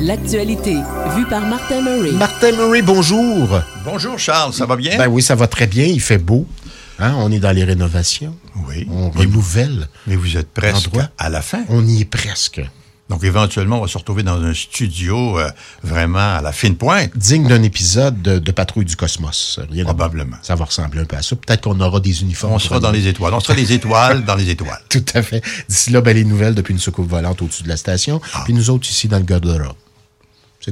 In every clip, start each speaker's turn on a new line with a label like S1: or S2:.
S1: L'actualité, vue par Martin Murray.
S2: Martin Murray, bonjour.
S3: Bonjour Charles, ça va bien?
S2: Ben oui, ça va très bien, il fait beau. Hein, on est dans les rénovations.
S3: Oui.
S2: On
S3: Mais-
S2: renouvelle.
S3: Mais vous êtes presque
S2: Endroit.
S3: à la fin.
S2: On y est presque.
S3: Donc éventuellement, on va se retrouver dans un studio euh, vraiment à la fine pointe.
S2: Digne d'un épisode de, de Patrouille du Cosmos. Rien de-
S3: Probablement.
S2: Ça va ressembler un peu à ça. Peut-être qu'on aura des uniformes.
S3: On sera dans les étoiles. On sera les étoiles dans les étoiles.
S2: Tout à fait. D'ici là, ben, les nouvelles depuis une soucoupe volante au-dessus de la station.
S3: Ah.
S2: Puis nous autres ici dans le garde-robe.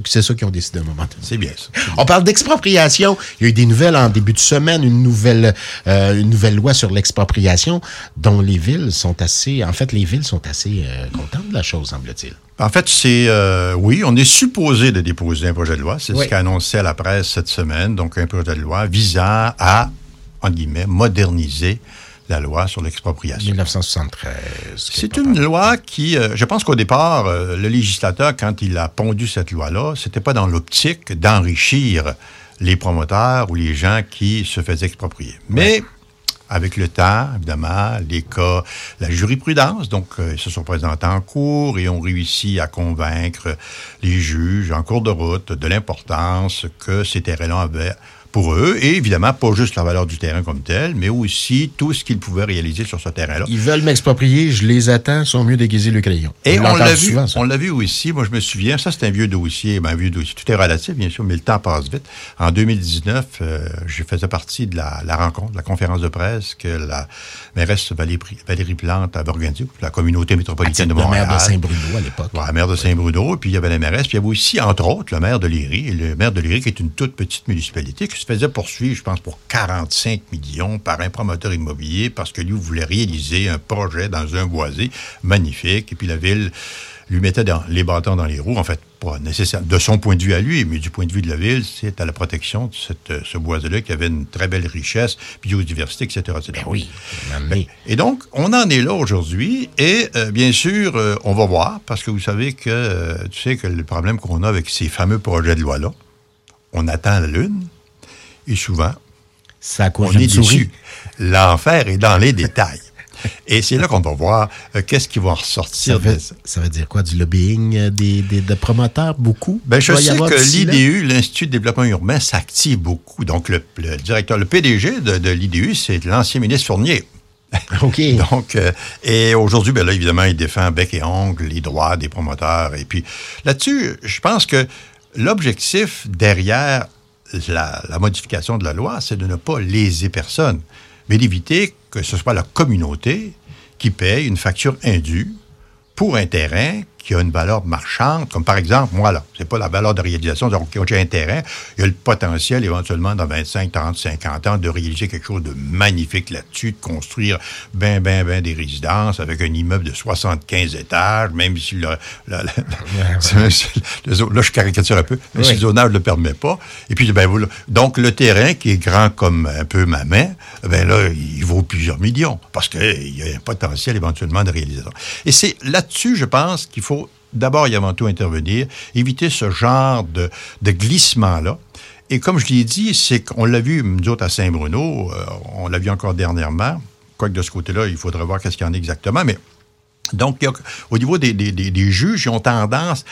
S2: C'est ça qui ont décidé à un moment donné.
S3: C'est bien ça.
S2: On parle d'expropriation. Il y a eu des nouvelles en début de semaine, une nouvelle, euh, une nouvelle loi sur l'expropriation dont les villes sont assez, en fait, les villes sont assez euh, contentes de la chose, semble-t-il.
S3: En fait, c'est euh, oui, on est supposé de déposer un projet de loi. C'est
S2: Oui.
S3: ce qu'a annoncé à la presse cette semaine. Donc un projet de loi visant à, en guillemets, moderniser la loi sur l'expropriation.
S2: 1973.
S3: C'est une loi qui, euh, je pense qu'au départ, euh, le législateur, quand il a pondu cette loi-là, c'était pas dans l'optique d'enrichir les promoteurs ou les gens qui se faisaient exproprier. Mais avec le temps, évidemment, les cas, la jurisprudence, donc euh, ils se sont présentés en cours et ont réussi à convaincre les juges en cours de route de l'importance que ces terrains-là avaient pour eux, et évidemment, pas juste la valeur du terrain comme tel, mais aussi tout ce qu'ils pouvaient réaliser sur ce terrain-là.
S2: Ils veulent m'exproprier, je les attends, sont mieux déguisés le crayon.
S3: Et on l'a vu,
S2: souvent,
S3: on l'a vu aussi. Moi, je me souviens, ça c'est un vieux dossier, ben, un vieux dossier. Tout est relatif, bien sûr, mais le temps passe vite. En 2019, euh, je faisais partie de la, la rencontre, de la conférence de presse que la mairesse Valérie, Valérie Plante avait organisée, la communauté métropolitaine de Montréal.
S2: maire de Saint-Bruno à l'époque.
S3: Ouais, la maire de Saint-Bruno, puis il y avait la mairesse, puis il y avait aussi, entre autres, le maire de Léry. Et le maire de Léry, qui est une toute petite municipalité, qui se faisait poursuivre, je pense, pour 45 millions par un promoteur immobilier parce que lui voulait réaliser un projet dans un boisé magnifique. Et puis la ville lui mettait dans, les bâtons dans les roues, en fait, pas nécessairement de son point de vue à lui, mais du point de vue de la ville, c'est à la protection de cette, euh, ce boisé-là qui avait une très belle richesse, biodiversité, etc. etc.
S2: Ben oui.
S3: Et donc, on en est là aujourd'hui. Et euh, bien sûr, euh, on va voir, parce que vous savez que, euh, tu sais que le problème qu'on a avec ces fameux projets de loi-là, on attend la Lune, et souvent,
S2: Ça
S3: on est déçu. L'enfer est dans les détails. Et c'est là qu'on va voir euh, qu'est-ce qui va ressortir
S2: Ça veut,
S3: ça.
S2: ça veut dire quoi? Du lobbying euh, des, des- de promoteurs? Beaucoup?
S3: Ben, je sais que l'IDU, l'Institut de développement urbain, s'active beaucoup. Donc, le, le directeur, le PDG de, de l'IDU, c'est l'ancien ministre Fournier.
S2: OK.
S3: Donc, euh, et aujourd'hui, ben là, évidemment, il défend bec et ongle les droits des promoteurs. Et puis, là-dessus, je pense que l'objectif derrière la, modification de la loi, c'est de ne pas léser personne, mais d'éviter que ce soit la communauté qui paye une facture indue pour un terrain qui a une valeur marchande, comme par exemple, moi, là, c'est pas la valeur de réalisation, donc OK, j'ai un terrain, il y a le potentiel éventuellement dans 25, 30, 50 ans de réaliser quelque chose de magnifique là-dessus, de construire ben, ben, ben des résidences avec un immeuble de 75 étages, même si le, le- le- le- là, je caricature un peu, mais si
S2: Oui.
S3: le zonage ne le permet pas. Et puis, ben, voilà. donc, le terrain qui est grand comme un peu ma main, ben là, il vaut plusieurs millions parce qu'il y a un potentiel éventuellement de réalisation. Et c'est là-dessus, je pense, qu'il faut d'abord et avant tout intervenir, éviter ce genre de, de glissement-là. Et comme je l'ai dit, c'est qu'on l'a vu, nous autres, à Saint-Bruno, euh, on l'a vu encore dernièrement, quoique de ce côté-là, il faudrait voir qu'est-ce qu'il y en a exactement, mais donc, a- au niveau des, des- des- des juges, ils ont tendance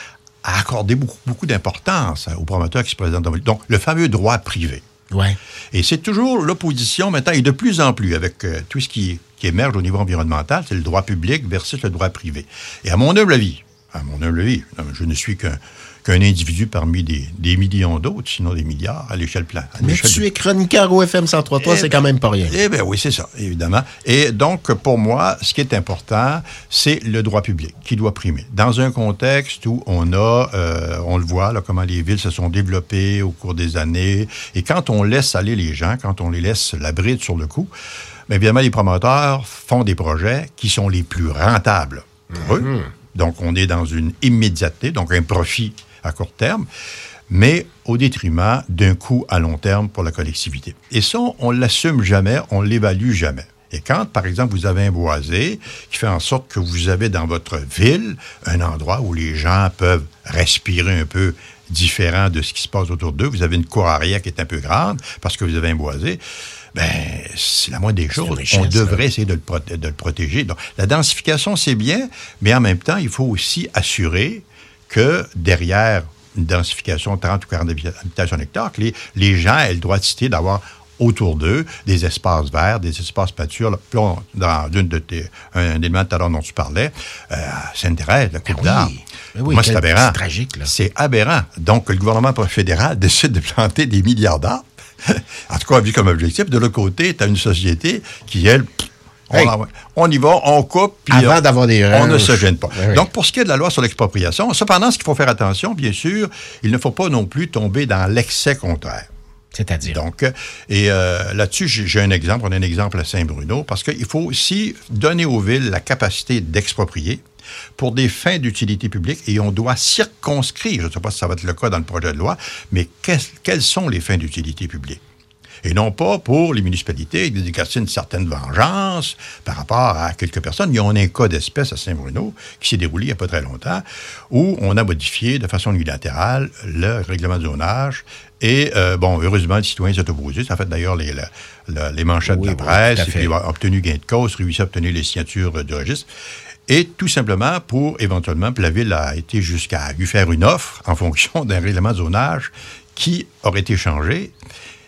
S3: à accorder beaucoup, beaucoup d'importance aux promoteurs qui se présentent dans Donc, le fameux droit privé.
S2: Ouais.
S3: Et c'est toujours l'opposition maintenant, et de plus en plus, avec euh, tout ce qui, qui émerge au niveau environnemental, c'est le droit public versus le droit privé. Et à mon humble avis, à mon humble avis, je ne suis qu'un individu parmi des, des millions d'autres, sinon des milliards à l'échelle plan. à
S2: Mais tu
S3: de-
S2: es chroniqueur au FM 103.3,
S3: Eh
S2: c'est
S3: ben,
S2: quand même pas rien.
S3: Eh bien oui, c'est ça, évidemment. Et donc, pour moi, ce qui est important, c'est le droit public qui doit primer. Dans un contexte où on a, euh, on le voit, là, comment les villes se sont développées au cours des années, et quand on laisse aller les gens, quand on les laisse la bride sur le coup, bien évidemment, les promoteurs font des projets qui sont les plus rentables pour eux. Donc, on est dans une immédiateté, donc un profit à court terme mais au détriment d'un coût à long terme pour la collectivité. Et ça, on l'assume jamais, on l'évalue jamais. Et quand, par exemple, vous avez un boisé qui fait en sorte que vous avez dans votre ville un endroit où les gens peuvent respirer un peu différent de ce qui se passe autour d'eux, vous avez une cour arrière qui est un peu grande parce que vous avez un boisé, ben, c'est la moindre des choses.
S2: richesse,
S3: on
S2: là.
S3: devrait essayer de le, proté- de le protéger. Donc, la densification, c'est bien, mais en même temps, il faut aussi assurer que derrière une densification de 30 ou 40 habitations hectares, que les, les gens aient le droit de citer d'avoir autour d'eux des espaces verts, des espaces pâtures. Dans une de tes, un élément tout à l'heure dont tu parlais, euh, Sainte-Thérèse, la coupe
S2: oui. Ben oui,
S3: Moi, c'est aberrant.
S2: c'est tragique, là.
S3: C'est aberrant. Donc, le gouvernement fédéral décide de planter des milliards d'arbres. en tout cas, vu comme objectif. De l'autre côté, tu as une société qui, elle, on,
S2: Hey.
S3: en- on y va, on coupe, puis
S2: Avant
S3: on-
S2: d'avoir des
S3: on ne se gêne pas.
S2: Ben oui.
S3: Donc, pour ce qui est de la loi sur l'expropriation, cependant, ce qu'il faut faire attention, bien sûr, il ne faut pas non plus tomber dans l'excès contraire.
S2: C'est-à-dire?
S3: Donc, euh, et euh, là-dessus, j'ai un exemple. On a un exemple à Saint-Bruno, parce qu'il faut aussi donner aux villes la capacité d'exproprier pour des fins d'utilité publique et on doit circonscrire, je ne sais pas si ça va être le cas dans le projet de loi, mais quelles sont les fins d'utilité publique? Et non pas pour les municipalités d'exercer une certaine vengeance par rapport à quelques personnes. Il y a un cas d'espèce à Saint-Bruno qui s'est déroulé il n'y a pas très longtemps, où on a modifié de façon unilatérale le règlement de zonage. Et, euh, bon, heureusement, le citoyen s'est opposé. Ça a fait d'ailleurs les, le- le- les manchettes
S2: Oui,
S3: de
S2: oui,
S3: la presse.
S2: à
S3: et puis il a obtenu gain de cause, réussi à obtenir les signatures du registre. Et tout simplement pour, éventuellement, puis la Ville a été jusqu'à lui faire une offre en fonction d'un règlement de zonage qui aurait été changé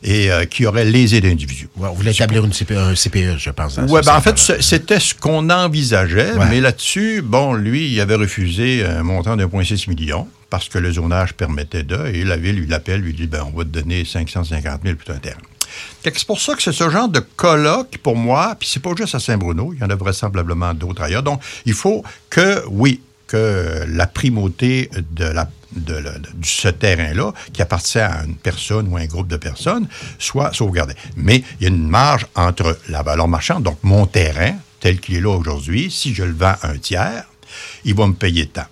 S3: et euh, qui aurait lésé l'individu.
S2: Ouais, on voulait établir une CPE, un CPE, je pense.
S3: Oui, ben en fait, c'était ce qu'on envisageait,
S2: Ouais.
S3: mais là-dessus, bon, lui, il avait refusé un montant de 1,6 million parce que le zonage permettait de, et la ville lui l'appelle, lui dit, ben, on va te donner 550 000 pour un terrain. Fait que C'est pour ça que c'est ce genre de colloque, pour moi, puis c'est pas juste à Saint-Bruno, il y en a vraisemblablement d'autres ailleurs. Donc, il faut que, oui, que la primauté de, ce terrain-là, qui appartient à une personne ou à un groupe de personnes, soit sauvegardée. Mais il y a une marge entre la valeur marchande, donc mon terrain, tel qu'il est là aujourd'hui, si je le vends à un tiers, il va me payer tant.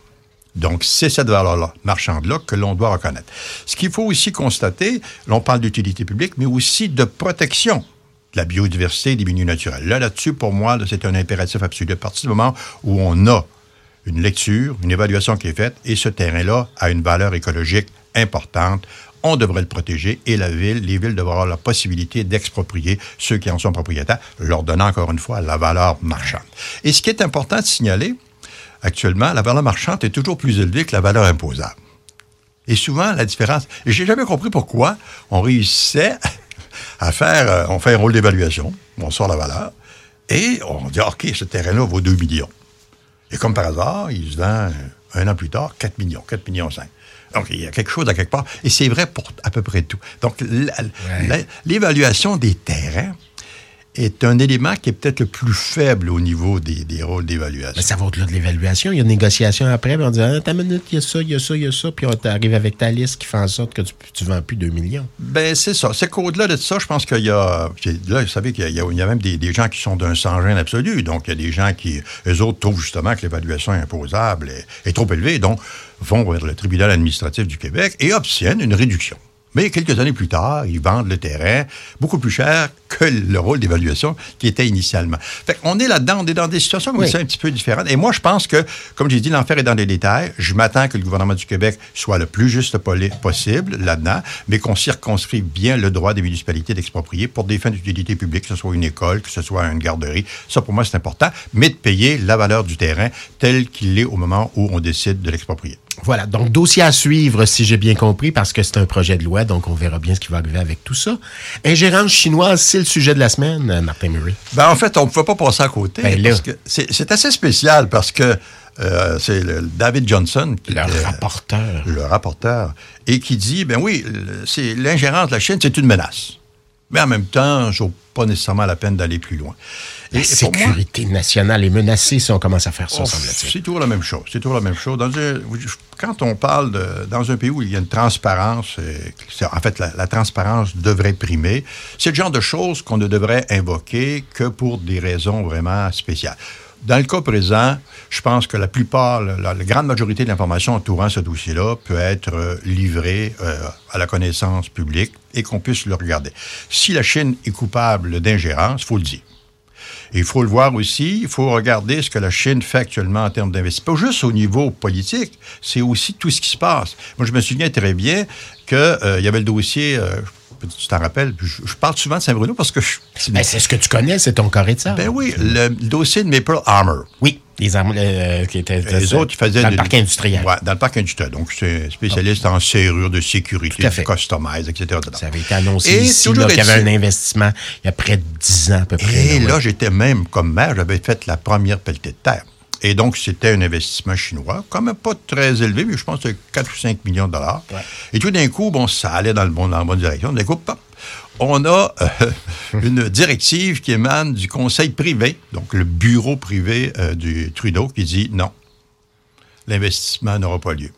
S3: Donc, c'est cette valeur-là, marchande-là, que l'on doit reconnaître. Ce qu'il faut aussi constater, l'on parle d'utilité publique, mais aussi de protection de la biodiversité et des milieux naturels. Là, là-dessus, pour moi, c'est un impératif absolu. À partir du moment où on a une lecture, une évaluation qui est faite, et ce terrain-là a une valeur écologique importante, on devrait le protéger et la ville, les villes devraient avoir la possibilité d'exproprier ceux qui en sont propriétaires, leur donnant encore une fois la valeur marchande. Et ce qui est important de signaler, actuellement, la valeur marchande est toujours plus élevée que la valeur imposable. Et souvent, la différence. Et j'ai jamais compris pourquoi on réussissait à faire. euh, on fait un rôle d'évaluation, on sort la valeur, et on dit OK, ce terrain-là vaut 2 millions. Et comme par hasard, il se vend euh, un an plus tard 4 millions, 4 millions 5. Donc, il y a quelque chose à quelque part. Et c'est vrai pour à peu près tout. Donc, l'évaluation des terrains est un élément qui est peut-être le plus faible au niveau des, des rôles d'évaluation.
S2: Mais ça va au-delà de l'évaluation. Il y a une négociation après, puis on dit, ah, ta minute, il y a ça, il y a ça, il y a ça, puis on t'arrive avec ta liste qui fait en sorte que tu ne vends plus 2 millions.
S3: Ben, c'est ça. C'est qu'au-delà de ça, je pense qu'il y a. Là, vous savez qu'il y a, y même des, des gens qui sont d'un sans-gêne absolu. Donc, il y a des gens qui, eux autres, trouvent justement que l'évaluation imposable est, est trop élevée. Donc, vont vers le tribunal administratif du Québec et obtiennent une réduction. Mais quelques années plus tard, ils vendent le terrain beaucoup plus cher que le rôle d'évaluation qui était initialement. Fait on est là-dedans, on est dans des situations comme
S2: Oui.
S3: ça un petit peu différentes. Et moi, je pense que, comme j'ai dit, l'enfer est dans les détails. Je m'attends que le gouvernement du Québec soit le plus juste possible là-dedans, mais qu'on circonscrive bien le droit des municipalités d'exproprier pour des fins d'utilité publique, que ce soit une école, que ce soit une garderie. Ça, pour moi, c'est important, mais de payer la valeur du terrain tel qu'il est au moment où on décide de l'exproprier.
S2: Voilà, donc dossier à suivre, si j'ai bien compris, parce que c'est un projet de loi, donc on verra bien ce qui va arriver avec tout ça. Ingérence chinoise, c'est le sujet de la semaine, Martin Murray.
S3: Ben, en fait, on ne pouvait pas passer à côté.
S2: Ben
S3: parce que c'est assez spécial parce que euh, c'est David Johnson qui
S2: Le
S3: était
S2: rapporteur.
S3: le rapporteur et qui dit ben oui, c'est l'ingérence de la Chine, c'est une menace. Mais en même temps, je pas nécessairement la peine d'aller plus loin.
S2: La
S3: moi-
S2: sécurité nationale est menacée si on commence à faire ça,
S3: Oh,
S2: semble-t-il.
S3: C'est toujours la même chose. C'est toujours la même chose. Dans quand on parle de, dans un pays où il y a une transparence, euh, en fait, la, la transparence devrait primer. C'est le genre de choses qu'on ne devrait invoquer que pour des raisons vraiment spéciales. Dans le cas présent, je pense que la plupart, la grande majorité de l'information entourant ce dossier-là peut être euh, livrée euh, à la connaissance publique et qu'on puisse le regarder. Si la Chine est coupable d'ingérence, il faut le dire. Il faut le voir aussi, il faut regarder ce que la Chine fait actuellement en termes d'investissement. Pas juste au niveau politique, c'est aussi tout ce qui se passe. Moi, je me souviens très bien qu'il y avait le dossier, euh, tu t'en rappelles, je, je parle souvent de Saint-Bruno parce que c'est
S2: Ben, c'est ce que tu connais, c'est ton carré de sable.
S3: ben oui, le, le dossier de Maple Armor.
S2: Oui, les armes euh, qui étaient
S3: Les autres, ils faisaient
S2: dans
S3: de-
S2: le parc industriel.
S3: Ouais, dans le parc industriel. Donc, c'est spécialiste en serrure de sécurité,
S2: fait.
S3: customize, etc.
S2: Ça avait été annoncé
S3: Et
S2: ici là, qu'il y avait un investissement il y a près de 10 ans à peu près.
S3: Et
S2: là,
S3: là,
S2: ouais.
S3: j'étais même, comme maire, j'avais fait la première pelletée de terre. Et donc, c'était un investissement chinois, quand même pas très élevé, mais je pense que c'était 4 ou 5 millions de dollars.
S2: Ouais.
S3: Et tout d'un coup, bon, ça allait dans, le bon, dans la bonne direction. D'un coup, pop, on a euh, une directive qui émane du conseil privé, donc le bureau privé euh, du Trudeau, qui dit non, l'investissement n'aura pas lieu.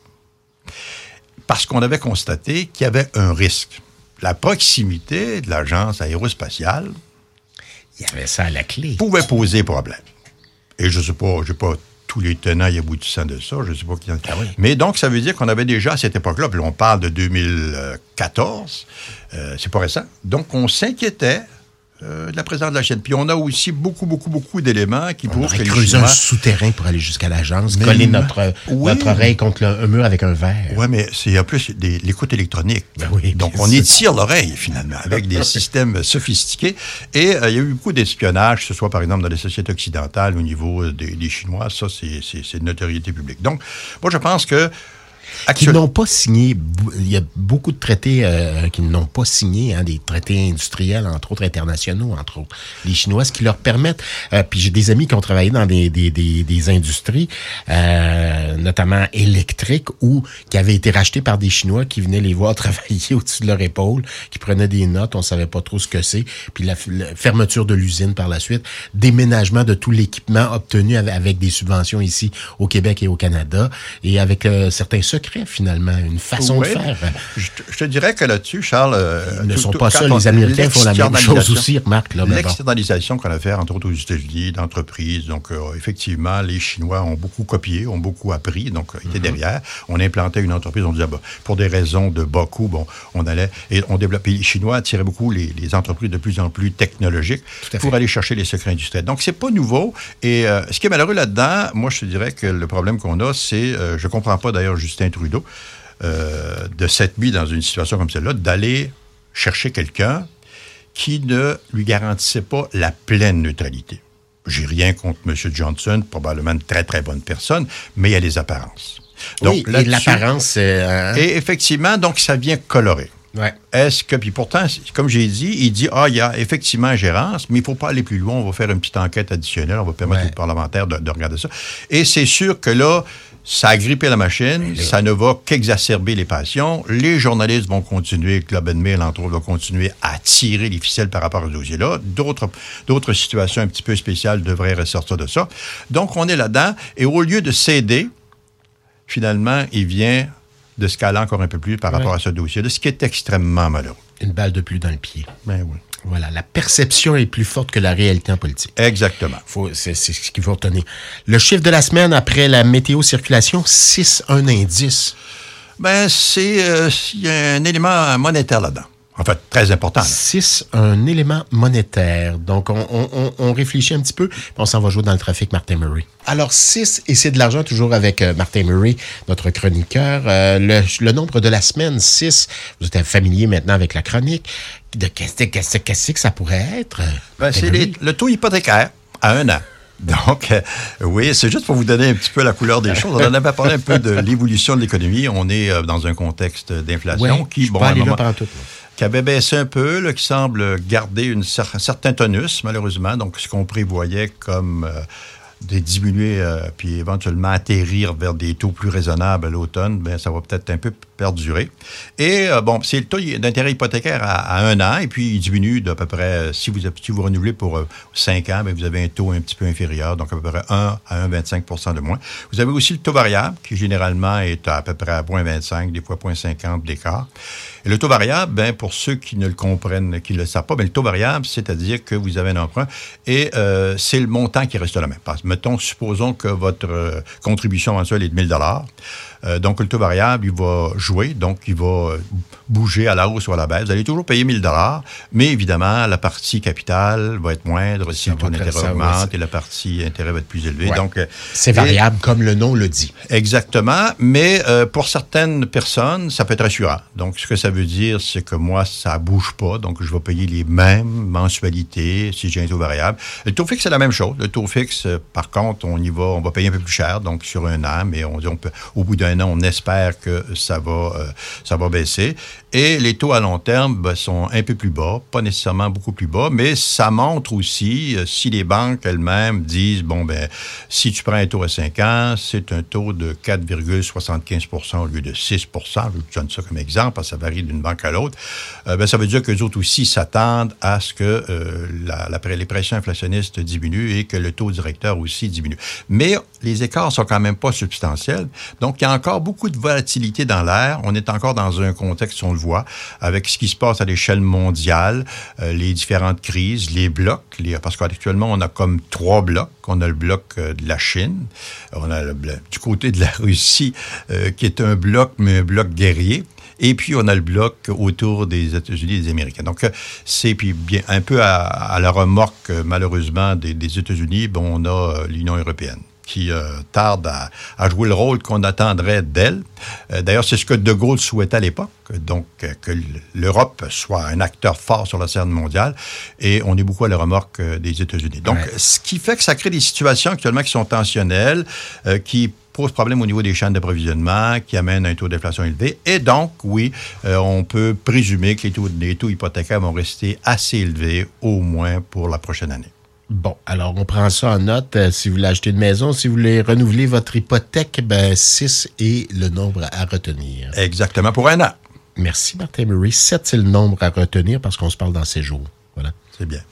S3: Parce qu'on avait constaté qu'il y avait un risque. La proximité de l'agence aérospatiale
S2: Il y avait ça à la clé.
S3: pouvait poser problème. Et je ne sais pas, je n'ai pas tous les tenants et aboutissants de ça, je ne sais pas qui en...
S2: Ah oui.
S3: Mais donc, ça veut dire qu'on avait déjà à cette époque-là, puis on parle de 2014, euh, c'est pas récent, donc on s'inquiétait euh, de la présence de la chaîne. Puis on a aussi beaucoup, beaucoup, beaucoup d'éléments qui prouvent que
S2: creusé un souterrain pour aller jusqu'à l'agence, coller notre,
S3: Oui.
S2: notre oreille contre le- un mur avec un verre.
S3: Oui, mais c'est en plus l'écoute électronique.
S2: Ben oui,
S3: Donc, on étire l'oreille, finalement, avec des systèmes sophistiqués. Et euh, il y a eu beaucoup d'espionnage, que ce soit, par exemple, dans les sociétés occidentales, au niveau euh, des, des Chinois. Ça, c'est de notoriété publique. Donc, moi, je pense que...
S2: qui n'ont pas signé. Il y a beaucoup de traités euh, qui n'ont pas signé, hein, des traités industriels, entre autres internationaux, entre autres. Les Chinois, ce qui leur permettent. euh, puis j'ai des amis qui ont travaillé dans des, des, des, des industries, euh, notamment électriques, ou qui avaient été rachetés par des Chinois qui venaient les voir travailler au-dessus de leur épaule, qui prenaient des notes, on savait pas trop ce que c'est. Puis la, fermeture de l'usine par la suite, déménagement de tout l'équipement obtenu avec, des subventions ici au Québec et au Canada, et avec euh, certains secrets finalement, une façon
S3: Oui.
S2: de faire.
S3: Je, te- je te dirais que là-dessus, Charles... euh,
S2: Ils ne
S3: tout-
S2: sont pas seuls, les Américains font la même chose aussi, remarque.
S3: L'externalisation qu'on a fait, entre autres aux États-Unis, d'entreprises. Donc, euh, effectivement, les Chinois ont beaucoup copié, ont beaucoup appris, donc euh,
S2: Mm-hmm.
S3: étaient derrière. On implantait une entreprise, on disait, bah, pour des raisons de bas coût, bon, on allait, et on développait, les Chinois attiraient beaucoup les, les entreprises de plus en plus technologiques pour aller chercher les secrets industriels. Donc, c'est pas nouveau. Et euh, ce qui est malheureux là-dedans, moi, je te dirais que le problème qu'on a, c'est, euh, je comprends pas d'ailleurs Justin Trudeau, euh, de s'être mis dans une situation comme celle-là, d'aller chercher quelqu'un qui ne lui garantissait pas la pleine neutralité. J'ai rien contre M. Johnson, probablement une très, très bonne personne, mais il y a les apparences.
S2: oui, et l'apparence. euh, hein?
S3: Et effectivement, donc, ça vient colorer.
S2: Ouais.
S3: Est-ce que, puis pourtant, c'est- comme j'ai dit, il dit, ah, il y a effectivement ingérence, mais il ne faut pas aller plus loin, on va faire une petite enquête additionnelle, on va permettre
S2: Ouais.
S3: aux parlementaires de, de regarder ça. Et c'est sûr que là, ça a grippé la machine, ça ne va qu'exacerber les passions. Les journalistes vont continuer, Club and Mail, entre autres, va continuer à tirer les ficelles par rapport au dossier-là. D'autres, d'autres situations un petit peu spéciales devraient ressortir de ça. Donc, on est là-dedans, et au lieu de céder, finalement, il vient de se caler encore un peu plus par
S2: Ouais.
S3: rapport à ce dossier-là, ce qui est extrêmement malheureux.
S2: Une balle de plus dans le pied.
S3: Ben oui.
S2: Voilà, la perception est plus forte que la réalité en politique.
S3: Exactement.
S2: C'est, ce qu'il faut retenir. Le chiffre de la semaine après la météo circulation, 6, un indice.
S3: Ben, c'est euh, y a un élément monétaire là-dedans. En fait, très important. là.
S2: 6, un élément monétaire. Donc, on, on- on- on réfléchit un petit peu, puis on s'en va jouer dans le trafic, Martin Murray. Alors, 6, et c'est de l'argent, toujours avec euh, Martin Murray, notre chroniqueur. Euh, le, le nombre de la semaine, 6, vous êtes familier maintenant avec la chronique. De qu'est-ce qu'est-ce- qu'est-ce que ça pourrait être? euh,
S3: Ben, c'est le taux hypothécaire à un an. Donc, euh, oui, c'est juste pour vous donner un petit peu la couleur des choses. On en avait parlé un peu de l'évolution de l'économie. On est euh, dans un contexte d'inflation
S2: Ouais,
S3: qui, bon,
S2: pas
S3: à un moment-
S2: tout.
S3: Qui avait baissé un peu, qui semble garder une un certain tonus, malheureusement. Donc, ce qu'on prévoyait comme euh, de diminuer euh, puis éventuellement atterrir vers des taux plus raisonnables à l'automne, ben ça va peut-être un peu perdurer. Et euh, bon, c'est le taux d'intérêt hypothécaire à, à un an, et puis il diminue d'à peu près, euh, si vous, vous renouvelez pour euh, cinq ans, ben vous avez un taux un petit peu inférieur, donc à peu près 1 à 1,25% de moins. Vous avez aussi le taux variable, qui généralement est à, peu près à 0,25, des fois 0,50 d'écart. Et le taux variable, ben, pour ceux qui ne le comprennent, qui ne le savent pas, ben, le taux variable, c'est-à-dire que vous avez un emprunt et euh, c'est le montant qui reste le même. Mettons, supposons que votre contribution mensuelle est de 1000 dollars. Euh, donc, le taux variable, il va jouer, donc il va bouger à la hausse ou à la baisse. Vous allez toujours payer 1000 dollars, mais évidemment, la partie capitale va être moindre si le taux d'intérêt augmente et la partie intérêt va être plus élevée. Donc,
S2: c'est variable, comme le nom le dit.
S3: Exactement, mais euh, pour certaines personnes, ça peut être rassurant. Donc, ce que ça veut dire, c'est que moi, ça bouge pas, donc je vais payer les mêmes mensualités si j'ai un taux variable. Le taux fixe, c'est la même chose. Le taux fixe, euh, par contre, on y va, on va payer un peu plus cher, donc sur un an, mais on, on peut, au bout d'un an, on espère que ça va, euh, ça va baisser. Et les taux à long terme ben, sont un peu plus bas, pas nécessairement beaucoup plus bas, mais ça montre aussi, euh, si les banques elles-mêmes disent, bon, ben, si tu prends un taux à 5 ans, c'est un taux de 4,75% au lieu de 6% je donne ça comme exemple, parce que ça varie d'une banque à l'autre, euh, ben, ça veut dire que les autres aussi s'attendent à ce que euh, les pressions inflationnistes diminuent et que le taux directeur aussi diminue. Mais les écarts sont quand même pas substantiels. Donc, il y a encore beaucoup de volatilité dans l'air. On est encore dans un contexte, on le avec ce qui se passe à l'échelle mondiale, euh, les différentes crises, les blocs, parce qu'actuellement, on a comme trois blocs. On a le bloc euh, de la Chine, on a le du côté de la Russie, euh, qui est un bloc, mais un bloc guerrier. Et puis, on a le bloc autour des États-Unis et des Américains. Donc, c'est puis bien un peu à, la remorque, malheureusement, des, des États-Unis, bon, on a l'Union européenne qui euh, tarde à, jouer le rôle qu'on attendrait d'elle. Euh, d'ailleurs, c'est ce que De Gaulle souhaitait à l'époque, donc euh, que l'Europe soit un acteur fort sur la scène mondiale, et on est beaucoup à la remorque des États-Unis. Donc, ce qui fait que ça crée des situations actuellement qui sont tensionnelles, qui posent problème au niveau des chaînes d'approvisionnement, qui amènent un taux d'inflation élevé. Et donc, oui, on peut présumer que les taux, les taux hypothécaires vont rester assez élevés, au moins pour la prochaine année.
S2: Bon, alors on prend ça en note. Euh, si vous voulez acheter une maison, si vous voulez renouveler votre hypothèque, ben 6 est le nombre à retenir.
S3: Exactement, pour un an.
S2: Merci, Martin Murray. 7, c'est le nombre à retenir parce qu'on se parle dans ces jours. Voilà.
S3: C'est bien.